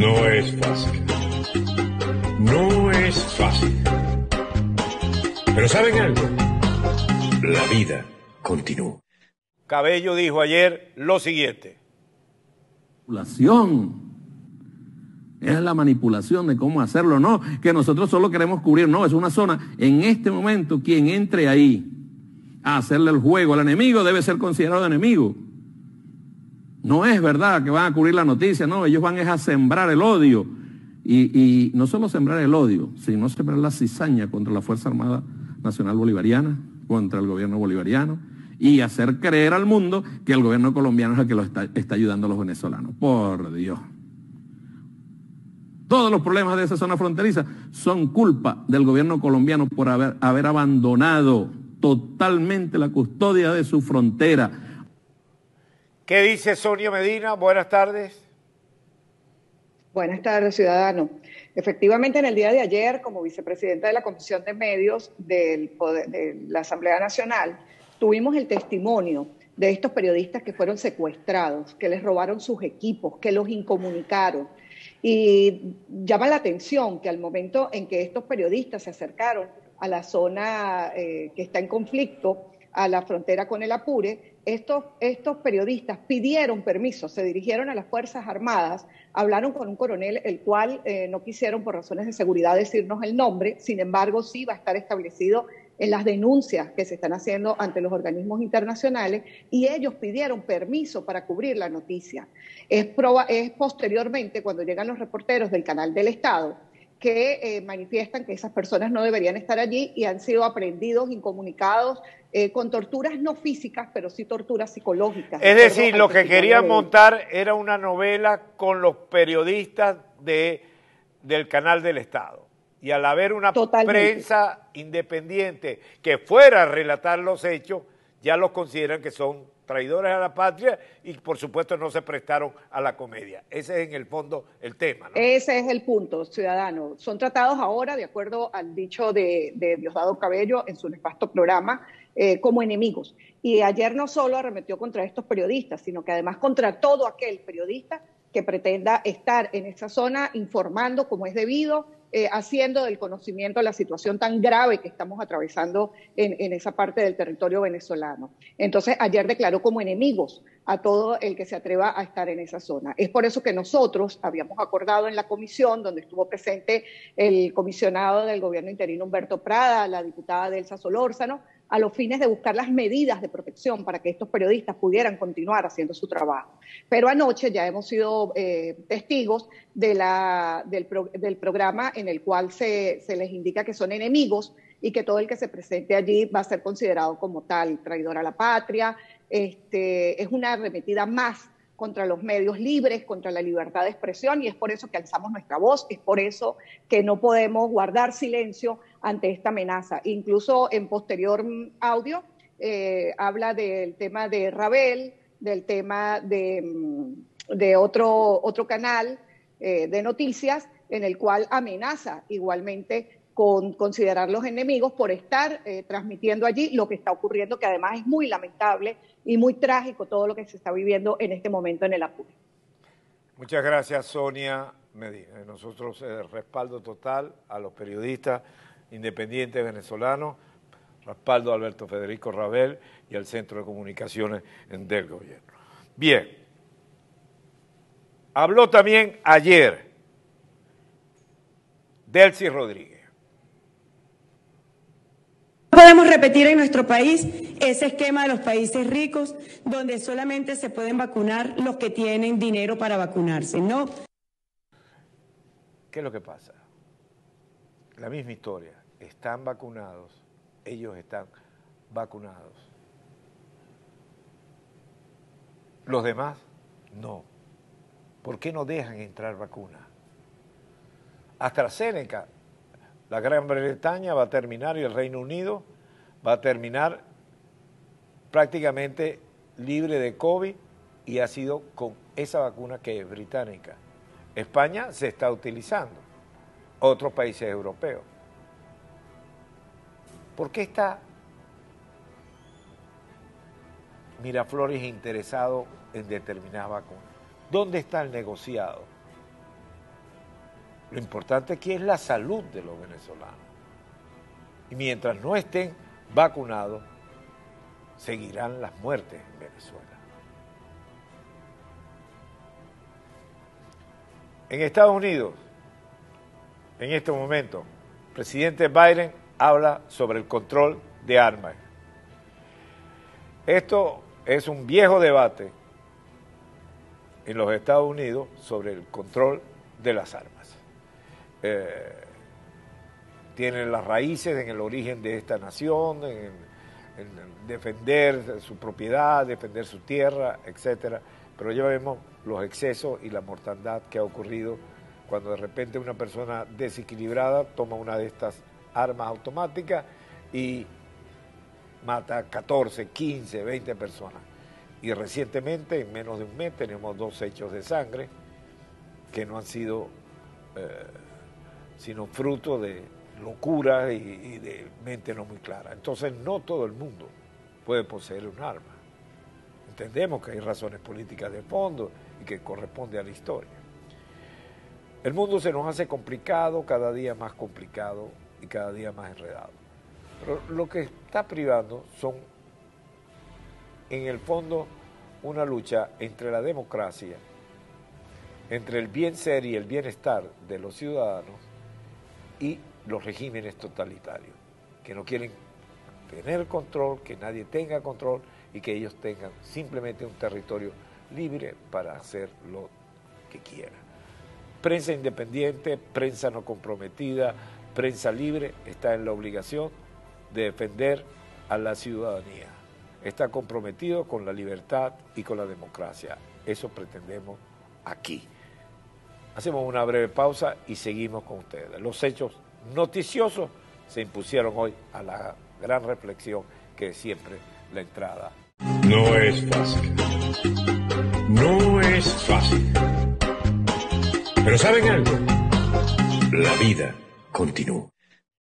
No es fácil. No es fácil. Pero ¿saben algo? La vida continúa. Cabello dijo ayer lo siguiente. Manipulación. Es la manipulación de cómo hacerlo. No, que nosotros solo queremos cubrir. No, es una zona. En este momento, quien entre ahí a hacerle el juego al enemigo debe ser considerado enemigo. No es verdad que van a cubrir la noticia, no, ellos van a sembrar el odio. Y, no solo sembrar el odio, sino sembrar la cizaña contra la Fuerza Armada Nacional Bolivariana, contra el gobierno bolivariano, y hacer creer al mundo que el gobierno colombiano es el que lo está, ayudando a los venezolanos. Por Dios. Todos los problemas de esa zona fronteriza son culpa del gobierno colombiano por haber, haber abandonado totalmente la custodia de su frontera ¿Qué dice Sonia Medina? Buenas tardes. Buenas tardes, ciudadano. Efectivamente, en el día de ayer, como vicepresidenta de la Comisión de Medios de la Asamblea Nacional, tuvimos el testimonio de estos periodistas que fueron secuestrados, que les robaron sus equipos, que los incomunicaron. Y llama la atención que al momento en que estos periodistas se acercaron a la zona eh, que está en conflicto, a la frontera con el Apure, estos, estos periodistas pidieron permiso, se dirigieron a las Fuerzas Armadas, hablaron con un coronel, el cual eh, no quisieron por razones de seguridad decirnos el nombre, sin embargo sí va a estar establecido en las denuncias que se están haciendo ante los organismos internacionales y ellos pidieron permiso para cubrir la noticia. Es, es posteriormente cuando llegan los reporteros del canal del Estado que eh, manifiestan que esas personas no deberían estar allí y han sido aprendidos, incomunicados, eh, con torturas no físicas, pero sí torturas psicológicas. Es decir, lo que querían montar era una novela con los periodistas de, del canal del Estado. Y al haber una prensa independiente que fuera a relatar los hechos, ya los consideran que son traidores a la patria y por supuesto no se prestaron a la comedia. Ese es en el fondo el tema. ¿no? Ese es el punto, ciudadano. Son tratados ahora, de acuerdo al dicho de, Diosdado Cabello en su nefasto programa, eh, como enemigos. Y ayer no solo arremetió contra estos periodistas, sino que además contra todo aquel periodista que pretenda estar en esa zona informando como es debido, eh, haciendo del conocimiento la situación tan grave que estamos atravesando en, esa parte del territorio venezolano. Entonces, ayer declaró como enemigos a todo el que se atreva a estar en esa zona. Es por eso que nosotros habíamos acordado en la comisión, donde estuvo presente el comisionado del gobierno interino Humberto Prada, la diputada Delsa Solórzano, a los fines de buscar las medidas de protección para que estos periodistas pudieran continuar haciendo su trabajo. Pero anoche ya hemos sido eh, testigos del, del, programa en el cual se, se les indica que son enemigos y que todo el que se presente allí va a ser considerado como tal, traidor a la patria. Este, es una arremetida más contra los medios libres, contra la libertad de expresión y es por eso que alzamos nuestra voz, es por eso que no podemos guardar silencio ante esta amenaza. Incluso en posterior audio eh, habla del tema de Rabel, del tema de, mm, de otro, otro canal eh, de noticias en el cual amenaza igualmente con considerarlos enemigos por estar eh, transmitiendo allí lo que está ocurriendo, que además es muy lamentable y muy trágico todo lo que se está viviendo en este momento en el Apure. Muchas gracias, Sonia Medina. Nosotros respaldo total a los periodistas independientes venezolanos, respaldo a Alberto Federico Rabel y al Centro de Comunicaciones del Gobierno. Bien, habló también ayer Delcy Rodríguez. Podemos repetir en nuestro país ese esquema de los países ricos donde solamente se pueden vacunar los que tienen dinero para vacunarse, ¿no? ¿Qué es lo que pasa? La misma historia están vacunados, ellos están vacunados. Los demás, no. ¿Por qué no dejan entrar vacunas? AstraZeneca, la Gran Bretaña va a terminar y el Reino Unido va a terminar prácticamente libre de COVID y ha sido con esa vacuna que es británica. España se está utilizando, otros países europeos. ¿Por qué está Miraflores interesado en determinadas vacunas? ¿Dónde está el negociado? Lo importante aquí es la salud de los venezolanos. Y mientras no estén vacunados, seguirán las muertes en Venezuela. En Estados Unidos, en este momento, el presidente Biden habla sobre el control de armas. Esto es un viejo debate en los Estados Unidos sobre el control de las armas. Eh, tienen las raíces en el origen de esta nación, en, defender su propiedad, defender su tierra, etcétera. Pero ya vemos los excesos y la mortandad que ha ocurrido cuando de repente una persona desequilibrada toma una de estas armas automáticas y mata 14, 15, 20 personas. Y recientemente, en menos de un mes, tenemos dos hechos de sangre que no han sido eh, sino fruto de locura y, de mente no muy clara. Entonces no todo el mundo puede poseer un arma. Entendemos que hay razones políticas de fondo y que corresponde a la historia. El mundo se nos hace complicado, cada día más complicado y cada día más enredado. Pero lo que está privando son, en el fondo, una lucha entre la democracia, entre el bien ser y el bienestar de los ciudadanos y los regímenes totalitarios, que no quieren tener control, que nadie tenga control y que ellos tengan simplemente un territorio libre para hacer lo que quieran. Prensa independiente, prensa no comprometida, prensa libre está en la obligación de defender a la ciudadanía. Está comprometido con la libertad y con la democracia. Eso pretendemos aquí. Hacemos una breve pausa y seguimos con ustedes. Los hechos noticiosos se impusieron hoy a la gran reflexión que es siempre la entrada. No es fácil. No es fácil. Pero ¿saben algo? La vida continúa.